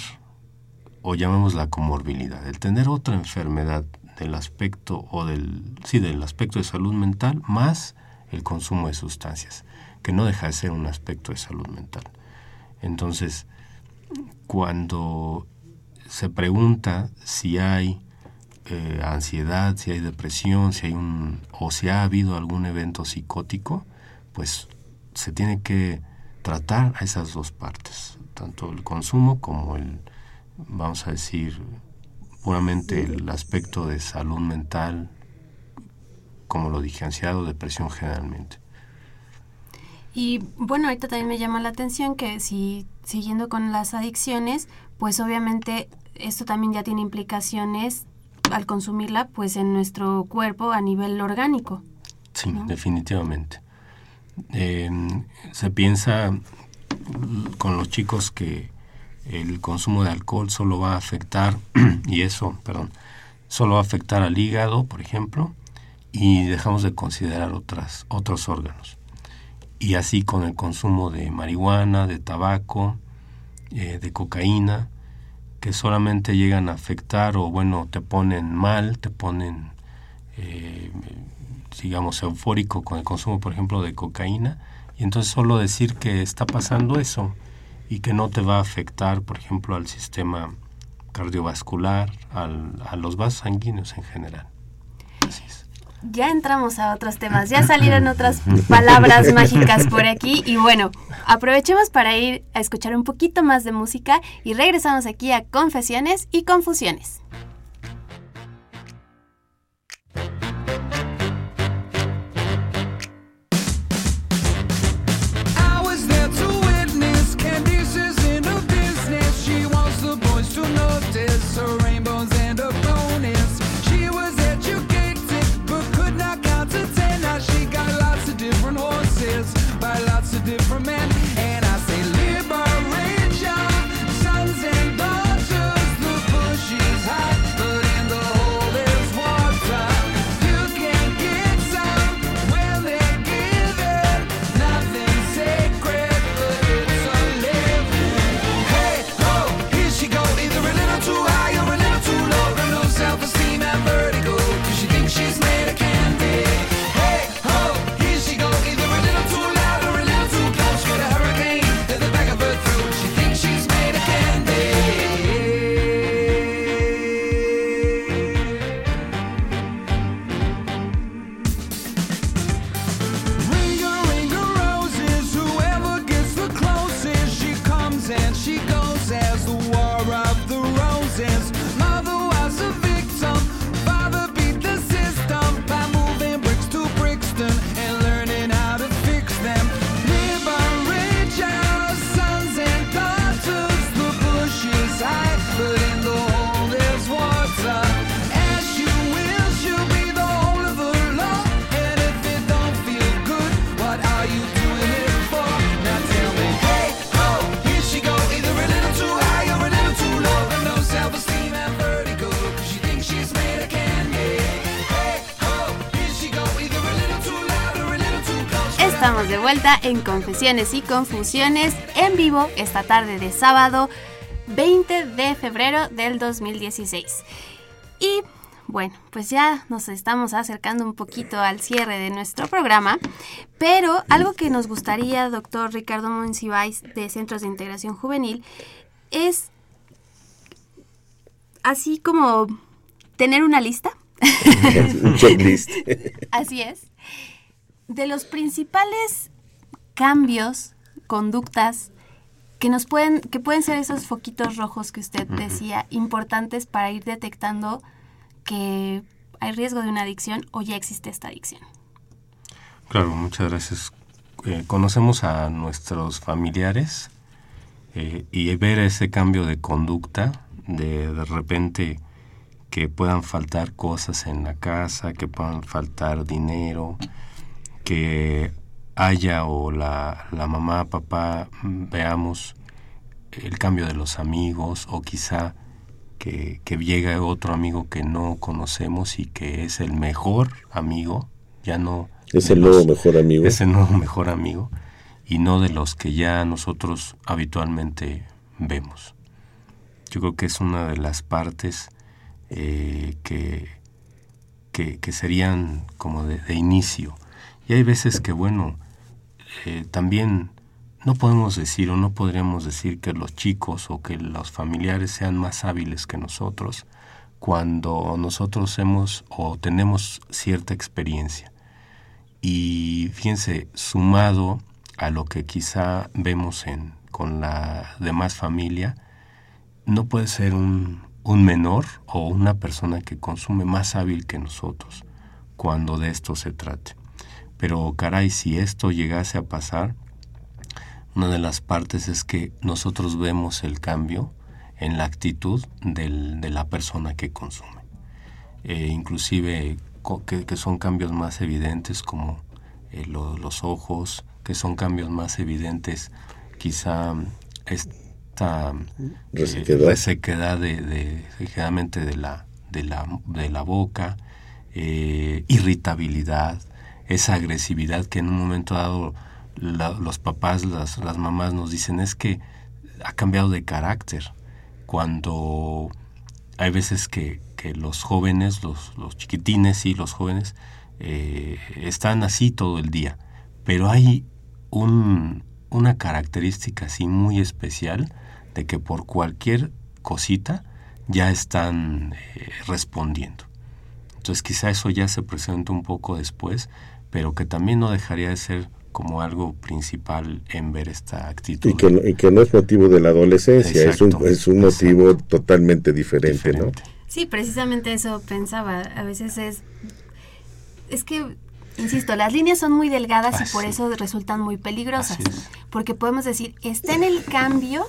o llamemos la comorbilidad, el tener otra enfermedad del aspecto o del sí del aspecto de salud mental más el consumo de sustancias, que no deja de ser un aspecto de salud mental. Entonces, cuando se pregunta si hay eh, ansiedad, si hay depresión, si hay un o si ha habido algún evento psicótico, pues se tiene que tratar a esas dos partes, tanto el consumo como el vamos a decir, puramente el aspecto de salud mental, como lo dije, ansiedad o depresión generalmente. Y bueno, ahorita también me llama la atención que si siguiendo con las adicciones, pues obviamente esto también ya tiene implicaciones al consumirla pues en nuestro cuerpo a nivel orgánico. Sí, definitivamente. Em, se piensa con los chicos que el consumo de alcohol solo va a afectar, [clears throat] y eso, perdón, solo va a afectar al hígado, por ejemplo, y dejamos de considerar otras, otros órganos. Y así con el consumo de marihuana, de tabaco, eh, de cocaína, que solamente llegan a afectar o bueno, te ponen mal, te ponen, eh, digamos, eufórico con el consumo, por ejemplo, de cocaína, y entonces solo decir que está pasando eso, y que no te va a afectar, por ejemplo, al sistema cardiovascular, a los vasos sanguíneos en general. Ya entramos a otros temas, ya salieron otras palabras mágicas por aquí y bueno, aprovechemos para ir a escuchar un poquito más de música y regresamos aquí a Confesiones y Confusiones. Vuelta en Confesiones y Confusiones en vivo esta tarde de sábado 20 de febrero del 2016. Y bueno, pues ya nos estamos acercando un poquito al cierre de nuestro programa, pero algo que nos gustaría, doctor Ricardo Monsiváis de Centros de Integración Juvenil, es así como tener una lista. [laughs] Así es de los principales cambios, conductas que nos pueden, que pueden ser esos foquitos rojos que usted decía, importantes para ir detectando que hay riesgo de una adicción o ya existe esta adicción. Claro, muchas gracias. Eh, conocemos a nuestros familiares eh, y ver ese cambio de conducta, de de repente que puedan faltar cosas en la casa, que puedan faltar dinero, que haya o la, la mamá, papá, veamos el cambio de los amigos o quizá que, que llegue otro amigo que no conocemos y que es el mejor amigo, ya no... Es el nuevo mejor amigo. Es el nuevo mejor amigo y no de los que ya nosotros habitualmente vemos. Yo creo que es una de las partes eh, que, que, serían como de, inicio. Y hay veces que, bueno, eh, también no podemos decir o no podríamos decir que los chicos o que los familiares sean más hábiles que nosotros cuando nosotros hemos o tenemos cierta experiencia. Y fíjense, sumado a lo que quizá vemos en, con la demás familia, no puede ser un, un menor o una persona que consume más hábil que nosotros cuando de esto se trate. Pero caray, si esto llegase a pasar, una de las partes es que nosotros vemos el cambio en la actitud del, de la persona que consume. Eh, inclusive que, que, son cambios más evidentes como eh, los ojos, que son cambios más evidentes quizá esta resequedad, resequedad de, de, de, la, de, la, de la boca, eh, irritabilidad, esa agresividad que en un momento dado los papás, las, mamás nos dicen es que ha cambiado de carácter. Cuando hay veces que, los jóvenes, los, los, chiquitines y los jóvenes eh, están así todo el día, pero hay un, una característica así muy especial de que por cualquier cosita ya están eh, respondiendo. Entonces quizá eso ya se presenta un poco después, pero que también no dejaría de ser como algo principal en ver esta actitud. Y que, no, y que no es motivo de la adolescencia, es un, es un motivo totalmente diferente, ¿no? Sí, precisamente eso pensaba. A veces es... Es que Insisto, las líneas son muy delgadas y por eso resultan muy peligrosas. Porque podemos decir, está en el cambio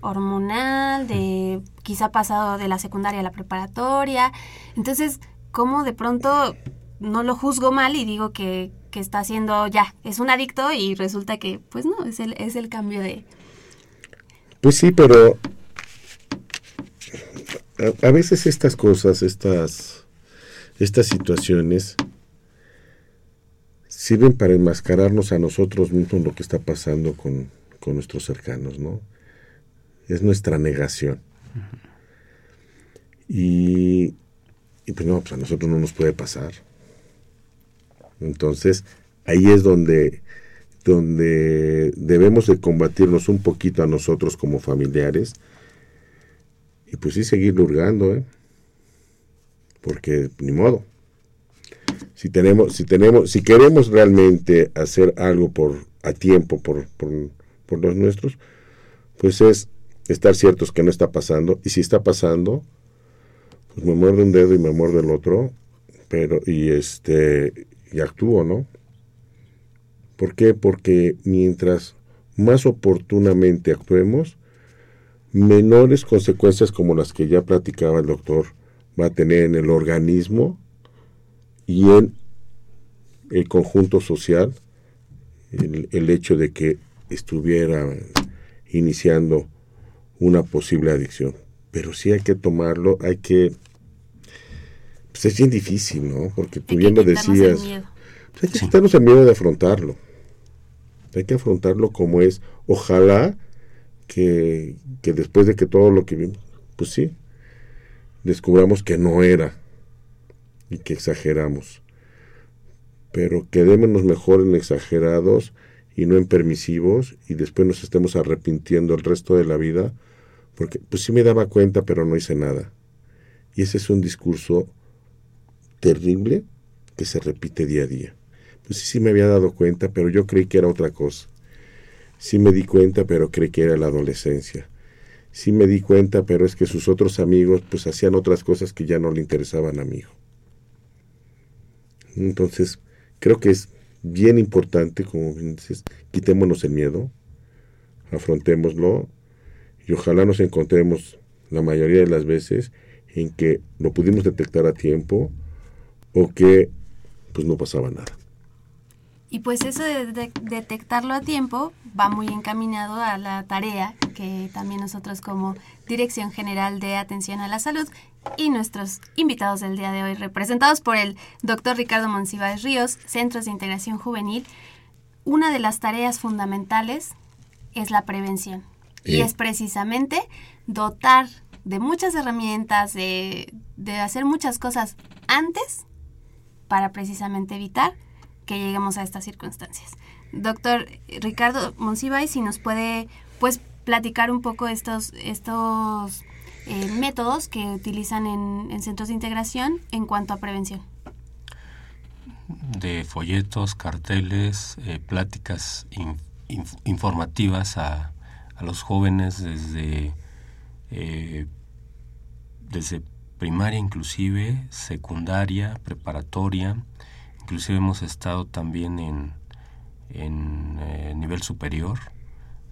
hormonal, de quizá pasado de la secundaria a la preparatoria. Entonces, ¿cómo de pronto no lo juzgo mal y digo que, que está haciendo ya, es un adicto y resulta que, pues no, es el, es el cambio de... Pues sí, pero a, a veces estas cosas, estas, estas situaciones, sirven para enmascararnos a nosotros mismos lo que está pasando con, nuestros cercanos, ¿no? Es nuestra negación. y, y, pues no, pues a nosotros no nos puede pasar. Entonces, ahí es donde, donde debemos de combatirnos un poquito a nosotros como familiares y pues sí seguir hurgando, ¿eh? Porque ni modo si tenemos, si tenemos, si queremos realmente hacer algo por a tiempo por, por, los nuestros, pues es estar ciertos que no está pasando. Y si está pasando, pues me muerde un dedo y me muerde el otro, pero, y este, y actúo, ¿no? ¿Por qué? Porque mientras más oportunamente actuemos, menores consecuencias como las que ya platicaba el doctor va a tener en el organismo y en el conjunto social el, hecho de que estuviera iniciando una posible adicción. Pero sí hay que tomarlo, hay que... Pues es bien difícil, ¿no? Porque tú bien lo decías... Pues hay que quitarnos el miedo de afrontarlo. Hay que afrontarlo como es. Ojalá que, que después de que todo lo que vimos, pues sí, descubramos que no era y que exageramos. Pero quedémonos mejor en exagerados y no en permisivos y después nos estemos arrepintiendo el resto de la vida porque pues sí me daba cuenta pero no hice nada. Y ese es un discurso terrible que se repite día a día. Pues sí, sí me había dado cuenta, pero yo creí que era otra cosa. Sí me di cuenta, pero creí que era la adolescencia. Sí me di cuenta, pero es que sus otros amigos pues hacían otras cosas que ya no le interesaban a mi. Entonces, creo que es bien importante, como dices, quitémonos el miedo, afrontémoslo y ojalá nos encontremos la mayoría de las veces en que lo pudimos detectar a tiempo o que pues no pasaba nada. Y pues eso de, de detectarlo a tiempo va muy encaminado a la tarea que también nosotros como Dirección General de Atención a la Salud y nuestros invitados del día de hoy, representados por el doctor Ricardo Monsiváis Ríos, Centros de Integración Juvenil, una de las tareas fundamentales es la prevención. Y es precisamente dotar de muchas herramientas, de, de hacer muchas cosas antes para precisamente evitar que lleguemos a estas circunstancias. Doctor Ricardo Monsiváis, si nos puede pues platicar un poco estos, estos eh, métodos que utilizan en, centros de integración en cuanto a prevención. De folletos, carteles, eh, pláticas informativas a, los jóvenes desde, eh, desde primaria inclusive, secundaria, preparatoria, inclusive hemos estado también en, en eh, nivel superior,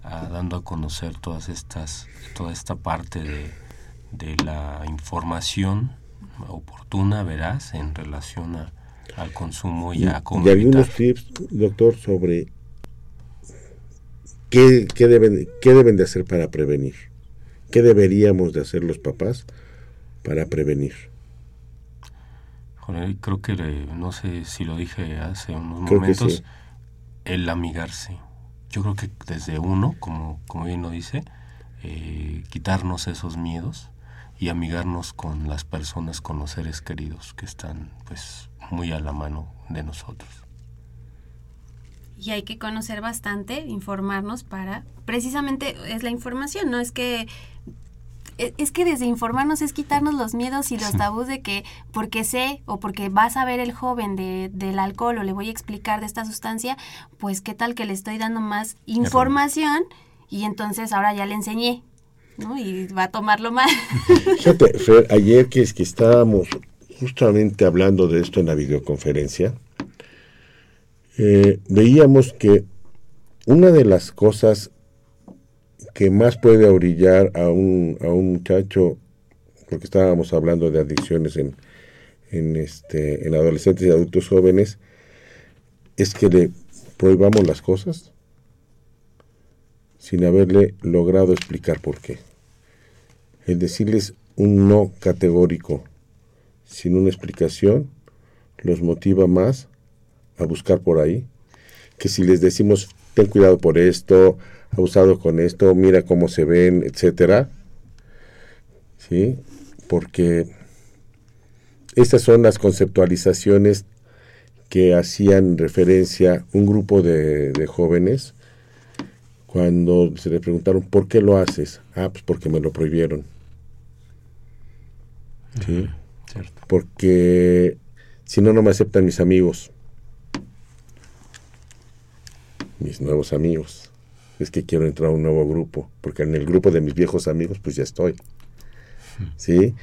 dando a conocer todas estas, toda esta parte de, de la información oportuna, veraz, en relación al consumo y, a cómo Y algunos tips, doctor, sobre qué, qué, deben, qué deben de hacer para prevenir. ¿Qué deberíamos de hacer los papás para prevenir? creo que no sé si lo dije hace unos momentos, el amigarse. Yo creo que desde uno, como, como bien lo dice, eh, quitarnos esos miedos y amigarnos con las personas, con los seres queridos que están pues muy a la mano de nosotros. Y hay que conocer bastante, informarnos para, precisamente es la información, no es que es que desde informarnos es quitarnos los miedos y los tabús de que porque sé o porque vas a ver el joven de, del alcohol o le voy a explicar de esta sustancia, pues qué tal que le estoy dando más información y entonces ahora ya le enseñé, ¿no? Y va a tomarlo mal. [laughs] Fíjate, Fer, ayer que, es que estábamos justamente hablando de esto en la videoconferencia, eh, veíamos que una de las cosas que más puede orillar a un, a un muchacho, porque estábamos hablando de adicciones en, en, este, en adolescentes y adultos jóvenes, es que le prohibamos las cosas sin haberle logrado explicar por qué. El decirles un no categórico sin una explicación los motiva más a buscar por ahí que si les decimos ten cuidado por esto, abusado con esto, mira cómo se ven, etcétera. ¿Sí? Porque estas son las conceptualizaciones que hacían referencia un grupo de, jóvenes cuando se le preguntaron ¿por qué lo haces? Ah, pues porque me lo prohibieron. ¿Sí? Porque si no, no me aceptan mis amigos. Mis nuevos amigos es que quiero entrar a un nuevo grupo, porque en el grupo de mis viejos amigos pues ya estoy. ¿Sí?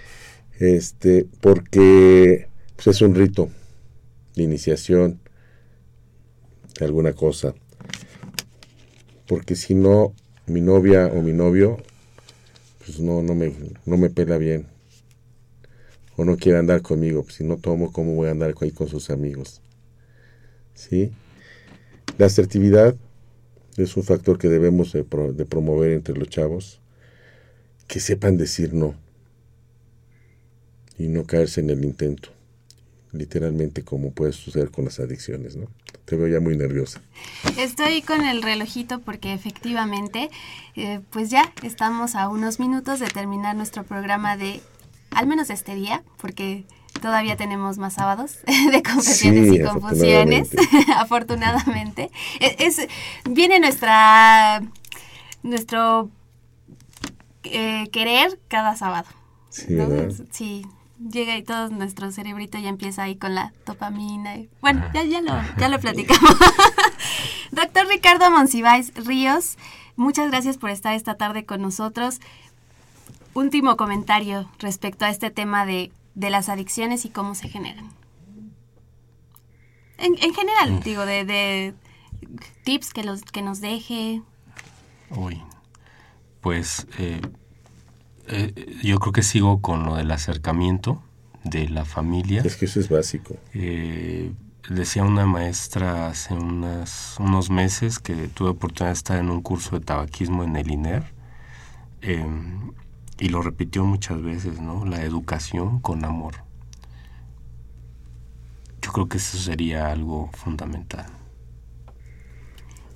Este, porque pues, es un rito de iniciación de alguna cosa. Porque si no, mi novia o mi novio, pues no, no, me, no me pela bien. O no quiere andar conmigo. Pues, si no tomo, ¿cómo voy a andar ahí con sus amigos? ¿Sí? La asertividad es un factor que debemos de, promover entre los chavos, que sepan decir no y no caerse en el intento, literalmente como puede suceder con las adicciones, ¿no? Te veo ya muy nerviosa. Estoy con el relojito porque efectivamente, eh, pues ya estamos a unos minutos de terminar nuestro programa de, al menos este día, porque Todavía tenemos más sábados [laughs] de confesiones y confusiones, [laughs] afortunadamente. E, es, viene nuestra nuestro eh, querer cada sábado. Sí, llega y todo nuestro cerebrito ya empieza ahí con la dopamina. bueno, ya, ya, lo, ya lo platicamos. [laughs] Doctor Ricardo Monsiváis Ríos, muchas gracias por estar esta tarde con nosotros. Último comentario respecto a este tema de de las adicciones y cómo se generan. En, general, mm. digo, de, tips que, los, que nos deje. Uy, pues eh, Eh, yo creo que sigo con lo del acercamiento de la familia. Es que eso es básico. Eh, decía una maestra hace unas, unos meses que tuve oportunidad de estar en un curso de tabaquismo en el INER em, y lo repitió muchas veces, ¿no? La educación con amor. Yo creo que eso sería algo fundamental.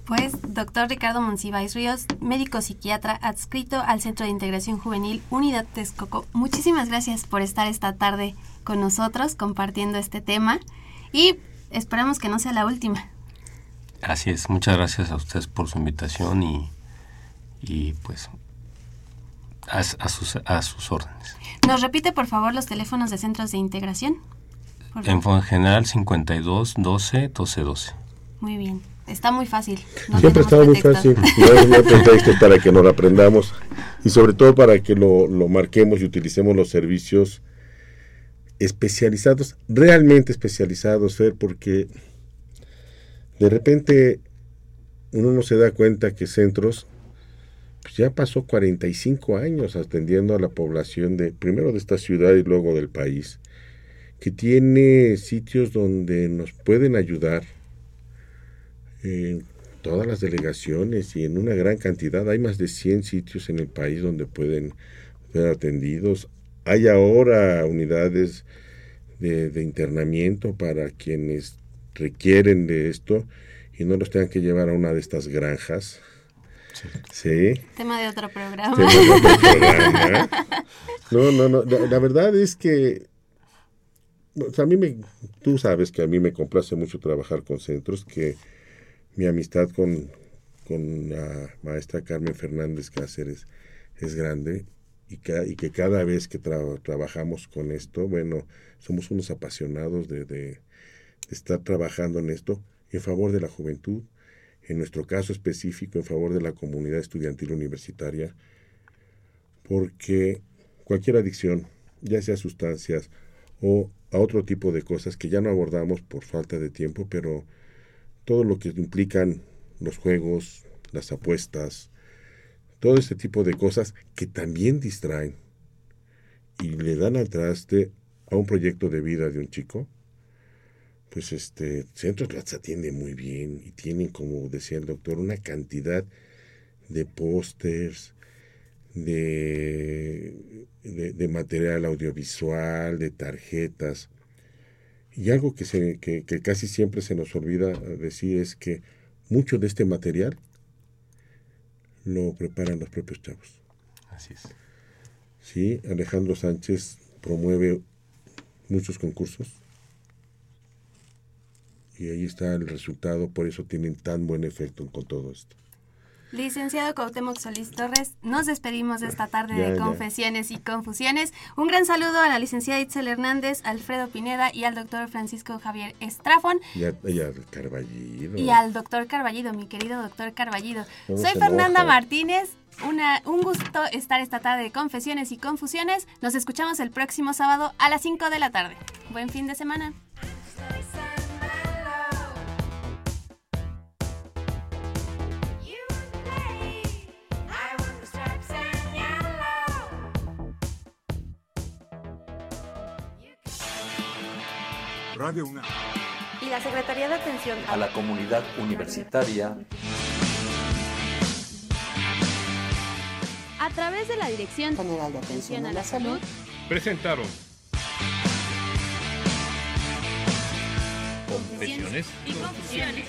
Pues, doctor Ricardo Monsiváis Ríos, médico psiquiatra adscrito al Centro de Integración Juvenil Unidad Texcoco, muchísimas gracias por estar esta tarde con nosotros compartiendo este tema y esperamos que no sea la última. Así es, muchas gracias a ustedes por su invitación y, y pues a, a, sus, a sus órdenes. ¿Nos repite por favor los teléfonos de centros de integración? En general 52 12 12 12. Muy bien. Está muy fácil. No Siempre está muy fácil. [laughs] No, pretexto para que nos aprendamos y sobre todo para que lo, lo marquemos y utilicemos los servicios especializados, realmente especializados, Fer, porque de repente uno no se da cuenta que centros pues ya pasó 45 años atendiendo a la población de primero de esta ciudad y luego del país, que tiene sitios donde nos pueden ayudar en todas las delegaciones y en una gran cantidad. Hay más de 100 sitios en el país donde pueden ser atendidos. Hay ahora unidades de, de internamiento para quienes requieren de esto y no los tengan que llevar a una de estas granjas. Sí. Tema de otro programa. De otro programa. No, no, no. La, la, verdad es que a mí me, tú sabes que a mí me complace mucho trabajar con centros, que mi amistad con, con la maestra Carmen Fernández Cáceres es grande y que, y que cada vez que tra trabajamos con esto, bueno, somos unos apasionados de, de, de, estar trabajando en esto en favor de la juventud, en nuestro caso específico en favor de la comunidad estudiantil universitaria, porque cualquier adicción, ya sea sustancias o a otro tipo de cosas que ya no abordamos por falta de tiempo, pero todo lo que implican los juegos, las apuestas, todo este tipo de cosas que también distraen y le dan al traste a un proyecto de vida de un chico, pues este Centros las atiende muy bien y tienen, como decía el doctor, una cantidad de pósters, de, de, de, material audiovisual, de tarjetas. Y algo que, se, que, que casi siempre se nos olvida decir es que mucho de este material lo preparan los propios chavos. Así es. Sí, Alejandro Sánchez promueve muchos concursos y ahí está el resultado, por eso tienen tan buen efecto con todo esto. Licenciado Cuauhtémoc Solís Torres, nos despedimos de esta tarde ya, de Confesiones ya. y Confusiones. Un gran saludo a la licenciada Itzel Hernández, Alfredo Pineda y al doctor Francisco Javier Estrafón. Y, a, y al Carballido. Y al doctor Carballido, mi querido doctor Carballido. Soy Fernanda enoja? Martínez. Una, un gusto estar esta tarde de Confesiones y Confusiones. Nos escuchamos el próximo sábado a las 5 de la tarde. Buen fin de semana. Radio UNAM. Y la Secretaría de Atención a la Comunidad Universitaria. A través de la Dirección General de Atención a la Salud. Presentaron. Confesiones y confusiones.